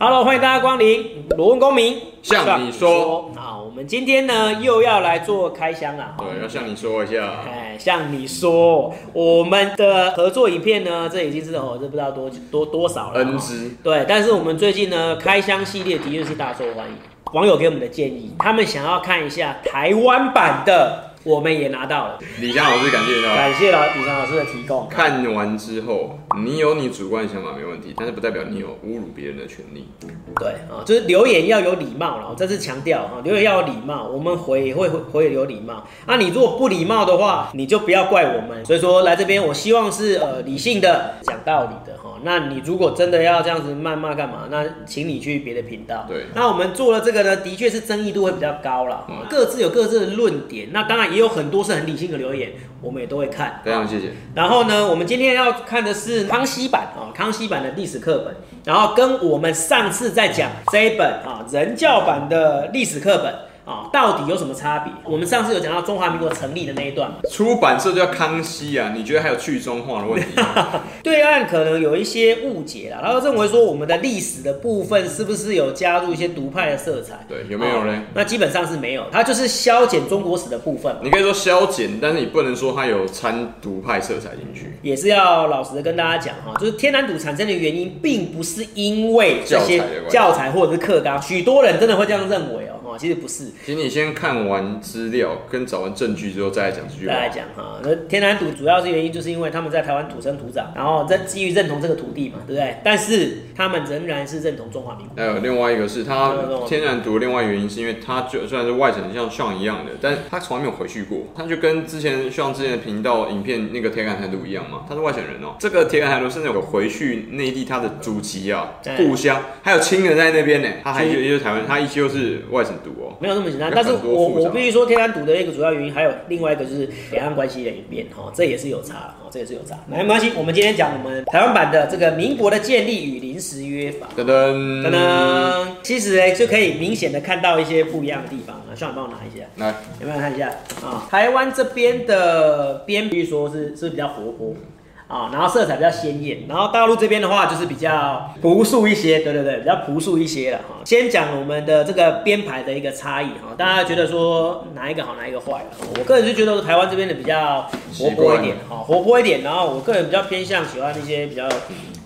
Hello，欢迎大家光临罗文公民，向你说。好，我们今天呢又要来做开箱了。对，要向你说一下。哎，向你说，我们的合作影片呢，这已经是哦，这不知道多多多少了。N 支。对，但是我们最近呢，开箱系列的确是大受欢迎。网友给我们的建议，他们想要看一下台湾版的。我们也拿到了，李湘老师感谢到，感谢老李湘老师的提供。看完之后，你有你主观想法没问题，但是不代表你有侮辱别人的权利。对啊，就是留言要有礼貌了，我再次强调啊，留言要有礼貌，我们回也会回有礼貌。那你如果不礼貌的话，你就不要怪我们。所以说来这边，我希望是呃理性的，讲道理的哈。那你如果真的要这样子谩骂干嘛？那请你去别的频道。对，那我们做了这个呢，的确是争议度会比较高了，各自有各自的论点。那当然。也有很多是很理性的留言，我们也都会看。非常谢谢。然后呢，我们今天要看的是康熙版啊，康熙版的历史课本，然后跟我们上次在讲这一本啊人教版的历史课本。啊，到底有什么差别？我们上次有讲到中华民国成立的那一段嘛，出版社叫康熙啊，你觉得还有去中化的问题？对岸可能有一些误解啦，然后认为说我们的历史的部分是不是有加入一些独派的色彩？对，有没有呢？那基本上是没有，它就是削减中国史的部分。你可以说削减，但是你不能说它有掺独派色彩进去。也是要老实的跟大家讲哈，就是天然独产生的原因，并不是因为这些教材或者是课纲，许多人真的会这样认为哦。其实不是，请你先看完资料跟找完证据之后再来讲这句话。再来讲哈，那天南独主要是原因，就是因为他们在台湾土生土长，然后在基于认同这个土地嘛，对不对？但是他们仍然是认同中华民国。还有另外一个是他天然独的另外原因，是因为他就虽然是外省像像一样的，但他从来没有回去过，他就跟之前像之前的频道影片那个铁杆台独一样嘛，他是外省人哦。这个铁杆台独甚至有回去内地他的祖籍啊、故乡，还有亲人在那边呢。他还有一个台湾，他依旧是外省没有那么简单。但是我我必须说，天然赌的一个主要原因，还有另外一个就是两岸关系的演变哈，这也是有差哈，这也是有差。没关系，我们今天讲我们台湾版的这个民国的建立与临时约法。噔噔噔噔，其实呢就可以明显的看到一些不一样的地方啊，希望你帮我拿一下，来，有没有看一下啊？台湾这边的编，比如说是是比较活泼。啊，然后色彩比较鲜艳，然后大陆这边的话就是比较朴素一些，对对对，比较朴素一些了哈。先讲我们的这个编排的一个差异哈，大家觉得说哪一个好，哪一个坏？我个人是觉得台湾这边的比较活泼一点，哈，活泼一点，然后我个人比较偏向喜欢那些比较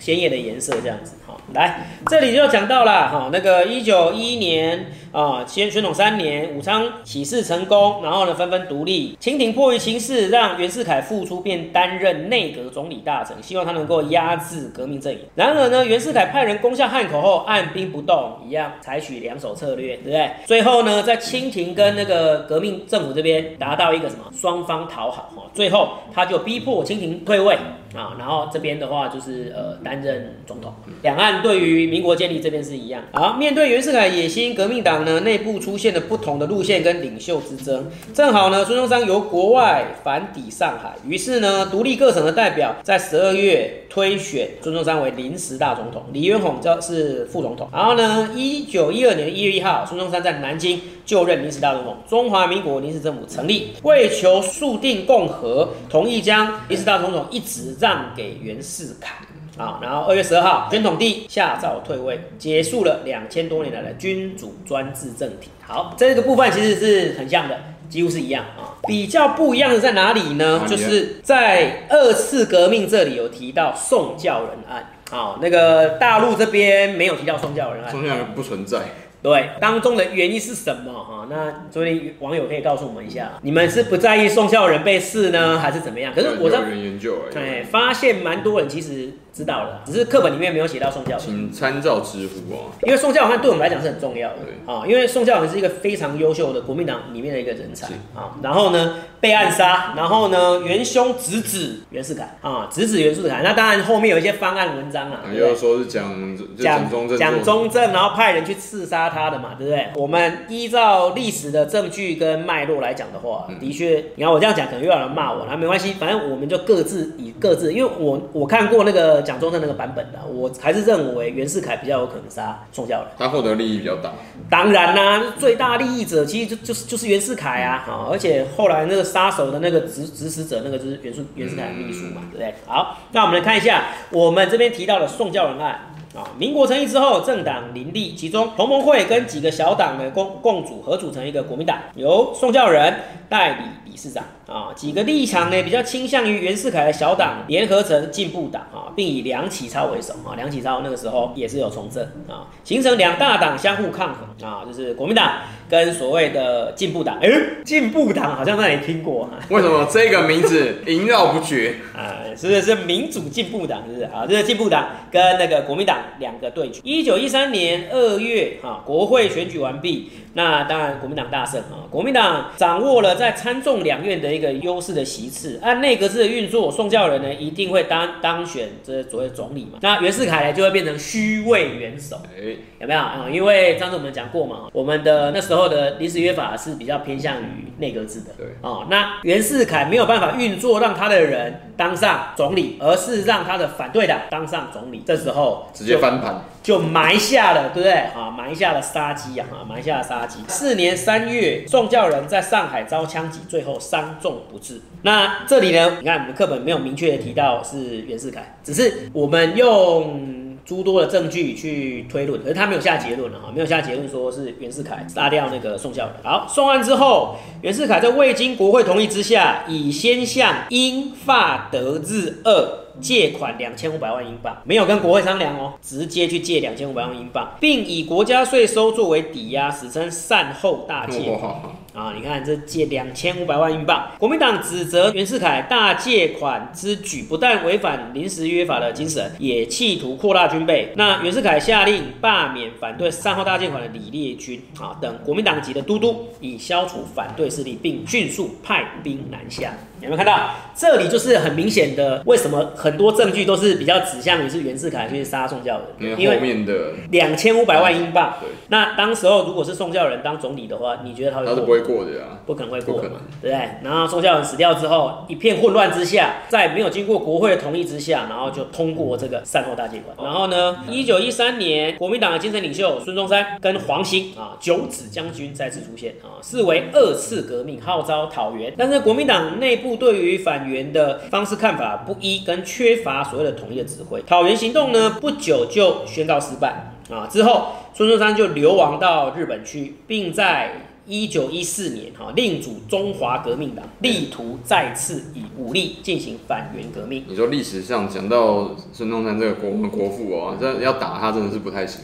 鲜艳的颜色这样子。来，这里就讲到了哈，那个一九一一年啊，宣宣统三年，武昌起事成功，然后呢纷纷独立。清廷迫于情势，让袁世凯复出，便担任内阁总理大臣，希望他能够压制革命阵营。然而呢，袁世凯派人攻下汉口后，按兵不动，一样采取两手策略，对不对？最后呢，在清廷跟那个革命政府这边达到一个什么双方讨好哈，最后他就逼迫清廷退位啊，然后这边的话就是呃担任总统，两岸。对于民国建立这边是一样。好，面对袁世凯野心，革命党呢内部出现了不同的路线跟领袖之争。正好呢，孙中山由国外反抵上海，于是呢，独立各省的代表在十二月推选孙中山为临时大总统，李元洪是副总统。然后呢，一九一二年一月一号，孙中山在南京就任临时大总统，中华民国临时政府成立。为求速定共和，同意将临时大总统一职让给袁世凯。啊，然后二月十二号，宣统帝下诏退位，结束了两千多年来的君主专制政体。好，这个部分其实是很像的，几乎是一样啊。比较不一样的在哪里呢？就是在二次革命这里有提到宋教仁案。啊，那个大陆这边没有提到宋教仁案，宋教仁不存在。对，当中的原因是什么？哈，那所以网友可以告诉我们一下，你们是不在意宋孝仁被试呢，还是怎么样？可是我在研究，对，发现蛮多人其实。知道了，只是课本里面没有写到宋教仁，请参照知乎啊。因为宋教仁对我们来讲是很重要的啊，因为宋教仁是一个非常优秀的国民党里面的一个人才啊。然后呢，被暗杀，然后呢，元凶直指袁世凯啊，直指袁世凯。那当然后面有一些方案文章啊，也有说是蒋蒋中正，蒋中正，然后派人去刺杀他的嘛，对不对？我们依照历史的证据跟脉络来讲的话，的确，你看我这样讲，可能又有人骂我，那没关系，反正我们就各自以各自，因为我我看过那个。蒋中正那个版本的，我还是认为袁世凯比较有可能杀宋教仁，他获得利益比较大。当然啦、啊，最大利益者其实就就是就是袁世凯啊，好，而且后来那个杀手的那个指指使者，那个就是袁世袁世凯的秘书嘛，对不对？好，那我们来看一下我们这边提到的宋教仁案。啊，民国成立之后，政党林立，其中同盟会跟几个小党的共共组合组成一个国民党，由宋教仁代理理事长啊，几个立场呢比较倾向于袁世凯的小党联合成进步党啊，并以梁启超为首啊，梁启超那个时候也是有从政啊，形成两大党相互抗衡啊，就是国民党跟所谓的进步党。哎，进步党好像在哪里听过？啊 为什么这个名字 萦绕不绝啊？是不是是民主进步党？是不是啊？这个进步党跟那个国民党两个对决。一九一三年二月啊，国会选举完毕。那当然，国民党大胜啊！国民党掌握了在参众两院的一个优势的席次，按内阁制的运作，宋教仁呢一定会当当选这所谓总理嘛。那袁世凯呢就会变成虚位元首，哎，有没有啊？因为上次我们讲过嘛，我们的那时候的临时约法是比较偏向于内阁制的，对啊。那袁世凯没有办法运作，让他的人当上总理，而是让他的反对党当上总理，这时候直接翻盘。就埋下了，对不对？啊，埋下了杀机啊！埋下了杀机。四年三月，宋教仁在上海遭枪击，最后伤重不治。那这里呢？你看，我们课本没有明确的提到是袁世凯，只是我们用。诸多的证据去推论，可是他没有下结论了哈，没有下结论说是袁世凯杀掉那个宋教仁。好，送案之后，袁世凯在未经国会同意之下，以先向英法德日俄借款两千五百万英镑，没有跟国会商量哦，直接去借两千五百万英镑，并以国家税收作为抵押，史称善后大借款。啊，你看这借两千五百万英镑，国民党指责袁世凯大借款之举不但违反临时约法的精神，也企图扩大军备。那袁世凯下令罢免反对善后大借款的李烈钧啊等国民党籍的都督，以消除反对势力，并迅速派兵南下。有没有看到？这里就是很明显的，为什么很多证据都是比较指向于是袁世凯去杀宋教仁？因为后面的两千五百万英镑。对。那当时候如果是宋教仁当总理的话，你觉得他会？他是不会过的呀，不可能会过，对不对？然后宋教仁死掉之后，一片混乱之下，在没有经过国会的同意之下，然后就通过这个善后大计划。然后呢，一九一三年，国民党的精神领袖孙中山跟黄兴啊九子将军再次出现啊，视为二次革命，号召讨袁。但是国民党内部。对于反袁的方式看法不一，跟缺乏所谓的统一的指挥，讨袁行动呢不久就宣告失败啊。之后孙中山就流亡到日本去，并在一九一四年哈另组中华革命党，力图再次以武力进行反袁革命。你说历史上讲到孙中山这个国国父啊，这要打他真的是不太行。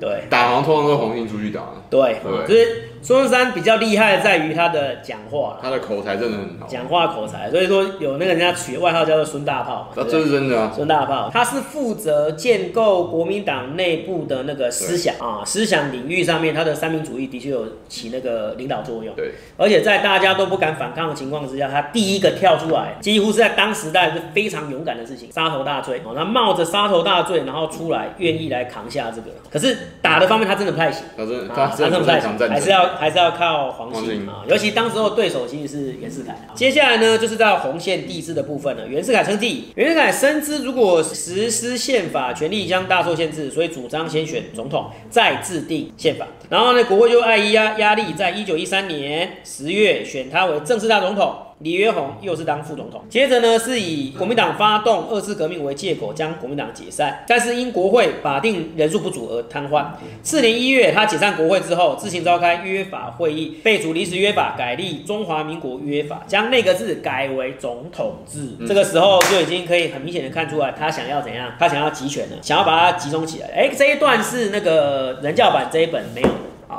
对，打好像通常都是红巾出去打。对，对，就是。孙中山比较厉害的在于他的讲话，他的口才真的很好，讲话口才，所以说有那个人家取外号叫做孙大炮嘛，这是真的啊，孙大炮，他是负责建构国民党内部的那个思想啊，思想领域上面，他的三民主义的确有起那个领导作用，对，而且在大家都不敢反抗的情况之下，他第一个跳出来，几乎是在当时代是非常勇敢的事情，杀头大罪。哦，他冒着杀头大罪，然后出来愿意来扛下这个，可是打的方面他真的不太行，他真的他真的不太行，还是要。还是要靠黄信啊，尤其当时候对手其实是袁世凯。接下来呢，就是到红线帝制的部分了。袁世凯称帝，袁世凯深知如果实施宪法，权力将大受限制，所以主张先选总统，再制定宪法。然后呢，国会就碍于压压力，在一九一三年十月选他为正式大总统。李约洪又是当副总统，接着呢是以国民党发动二次革命为借口将国民党解散，但是因国会法定人数不足而瘫痪。次年一月，他解散国会之后，自行召开约法会议，废除临时约法，改立中华民国约法，将内阁制改为总统制。这个时候就已经可以很明显的看出来，他想要怎样？他想要集权了，想要把它集中起来。哎，这一段是那个人教版这一本没有。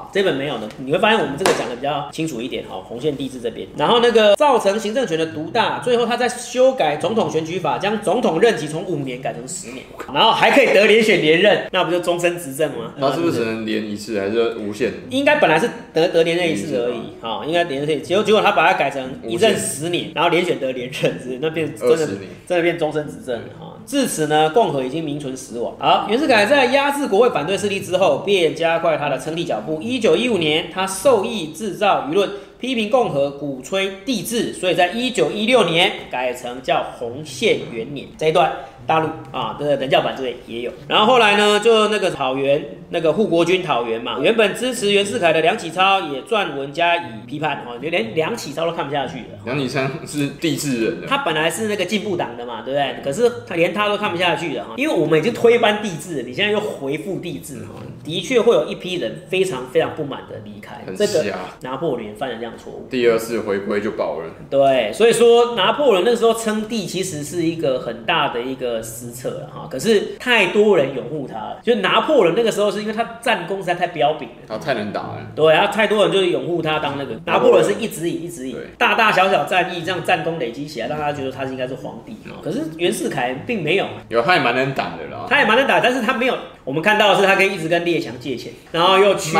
啊，这本没有的，你会发现我们这个讲的比较清楚一点。好，红线地质这边，然后那个造成行政权的独大，最后他在修改总统选举法，将总统任期从五年改成十年，然后还可以得连选连任，那不就终身执政吗？他是不是只能连一次，还是无限？应该本来是得得连任一次而已，啊，应该连任一次，结果结果他把它改成一任十年，然后连选得连任，是那变真的真的变终身执政哈。至此呢，共和已经名存实亡。好，袁世凯在压制国会反对势力之后，便加快他的称帝脚步。一九一五年，他授意制造舆论，批评共和，鼓吹帝制，所以在一九一六年改成叫洪宪元年。这一段大陆啊，这个人教版这里也有。然后后来呢，就那个草原，那个护国军讨袁嘛，原本支持袁世凯的梁启超也撰文加以批判，哦，就连梁启超都看不下去了。梁启超是帝制人的，他本来是那个进步党的嘛，对不对？可是他连他都看不下去了哈，因为我们已经推翻帝制，你现在又回复帝制哈，的确会有一批人非常非常不满的离开。这个拿破仑犯了这样错误，第二次回归就爆了。对，所以说拿破仑那个时候称帝，其实是一个很大的一个失策了哈。可是太多人拥护他了，就拿破仑那个时候是因为他战功实在太彪炳了，他太能打了。对，然后太多人就是拥护他当那个拿破仑是一直赢一直赢，大大小小战役这样战功累积起来，让大家觉得他是应该是皇帝。可是袁世凯并没有，有他也蛮能打的了，他也蛮能打，但是他没有。我们看到的是他可以一直跟列强借钱，然后又屈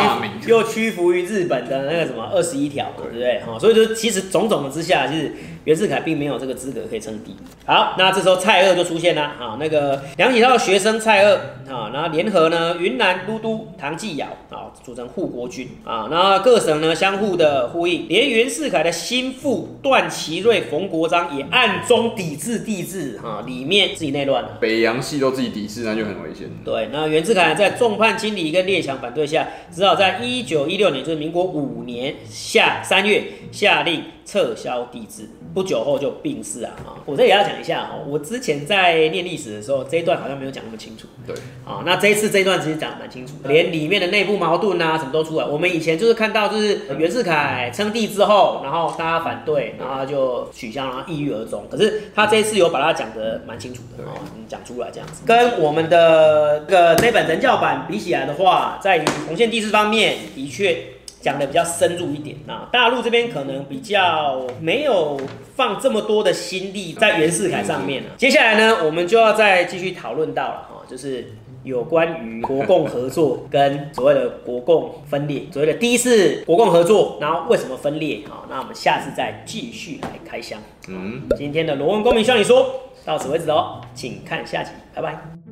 又屈服于日本的那个什么二十一条，对不对？哈，所以就其实种种的之下，就是袁世凯并没有这个资格可以称帝。好，那这时候蔡锷就出现了啊，那个梁启超的学生蔡锷啊，然后联合呢云南都督唐继尧啊，组成护国军啊，然后各省呢相互的呼应，连袁世凯的心腹段祺瑞、冯国璋也暗中抵制帝制哈，里面自己内乱了，北洋系都自己抵制，那就很危险。对，那袁袁世凯在众叛亲离跟列强反对下，只好在一九一六年，就是民国五年下三月下令。撤销帝制，不久后就病逝啊！啊，我这也要讲一下哦。我之前在念历史的时候，这一段好像没有讲那么清楚。对，啊，那这一次这一段其实讲的蛮清楚，连里面的内部矛盾啊什么都出来。我们以前就是看到，就是袁世凯称帝之后，然后大家反对，然后就取消，然后抑郁而终。可是他这一次有把它讲得蛮清楚的哦，讲出来这样子，跟我们的这个这本人教版比起来的话，在于重现帝制方面，的确。讲的比较深入一点啊，大陆这边可能比较没有放这么多的心力在袁世凯上面了。接下来呢，我们就要再继续讨论到了哈，就是有关于国共合作跟所谓的国共分裂，所谓的第一次国共合作，然后为什么分裂？好，那我们下次再继续来开箱。嗯，今天的罗文公民向你说到此为止哦，请看下集，拜拜。